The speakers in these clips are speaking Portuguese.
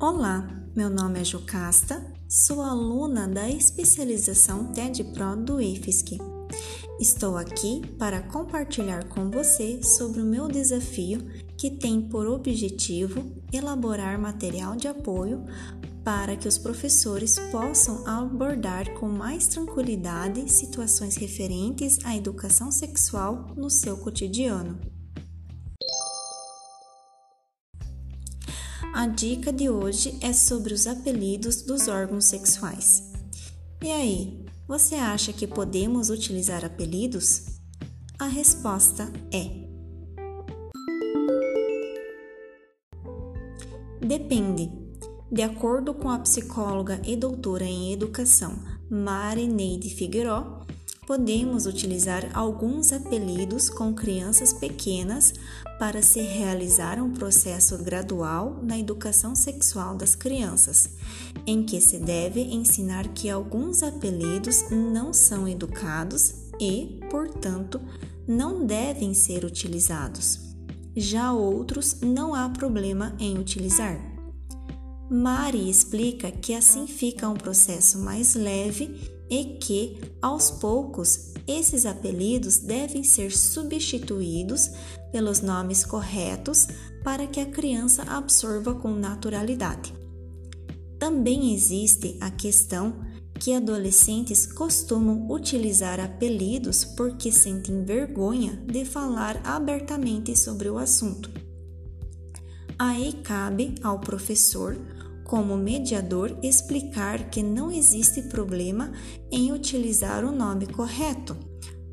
Olá, meu nome é Jocasta, sou aluna da especialização TED Pro do IFSC. Estou aqui para compartilhar com você sobre o meu desafio que tem por objetivo elaborar material de apoio para que os professores possam abordar com mais tranquilidade situações referentes à educação sexual no seu cotidiano. A dica de hoje é sobre os apelidos dos órgãos sexuais. E aí, você acha que podemos utilizar apelidos? A resposta é: Depende. De acordo com a psicóloga e doutora em educação Marineide Figueiró, podemos utilizar alguns apelidos com crianças pequenas para se realizar um processo gradual na educação sexual das crianças, em que se deve ensinar que alguns apelidos não são educados e, portanto, não devem ser utilizados. Já outros não há problema em utilizar. Mari explica que assim fica um processo mais leve e que, aos poucos, esses apelidos devem ser substituídos pelos nomes corretos para que a criança absorva com naturalidade. Também existe a questão que adolescentes costumam utilizar apelidos porque sentem vergonha de falar abertamente sobre o assunto. Aí cabe ao professor como mediador, explicar que não existe problema em utilizar o nome correto,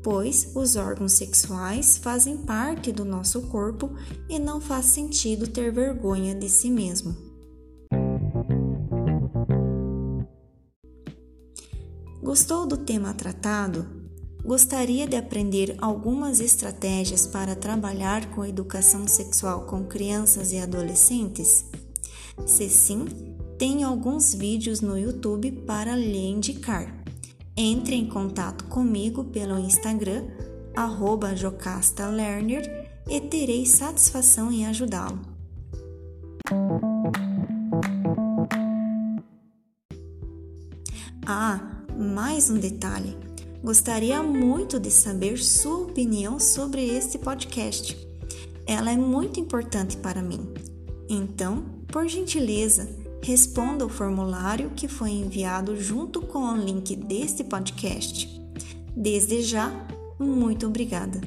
pois os órgãos sexuais fazem parte do nosso corpo e não faz sentido ter vergonha de si mesmo. Gostou do tema tratado? Gostaria de aprender algumas estratégias para trabalhar com a educação sexual com crianças e adolescentes? Se sim, tenho alguns vídeos no YouTube para lhe indicar. Entre em contato comigo pelo Instagram, jocastalerner, e terei satisfação em ajudá-lo. Ah, mais um detalhe. Gostaria muito de saber sua opinião sobre este podcast. Ela é muito importante para mim. Então, por gentileza, responda o formulário que foi enviado junto com o link deste podcast. Desde já, muito obrigada.